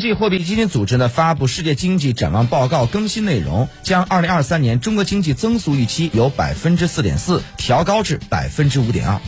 国际货币基金组织呢发布世界经济展望报告更新内容将二零二三年中国经济增速预期由百分之四点四调高至百分之五点二。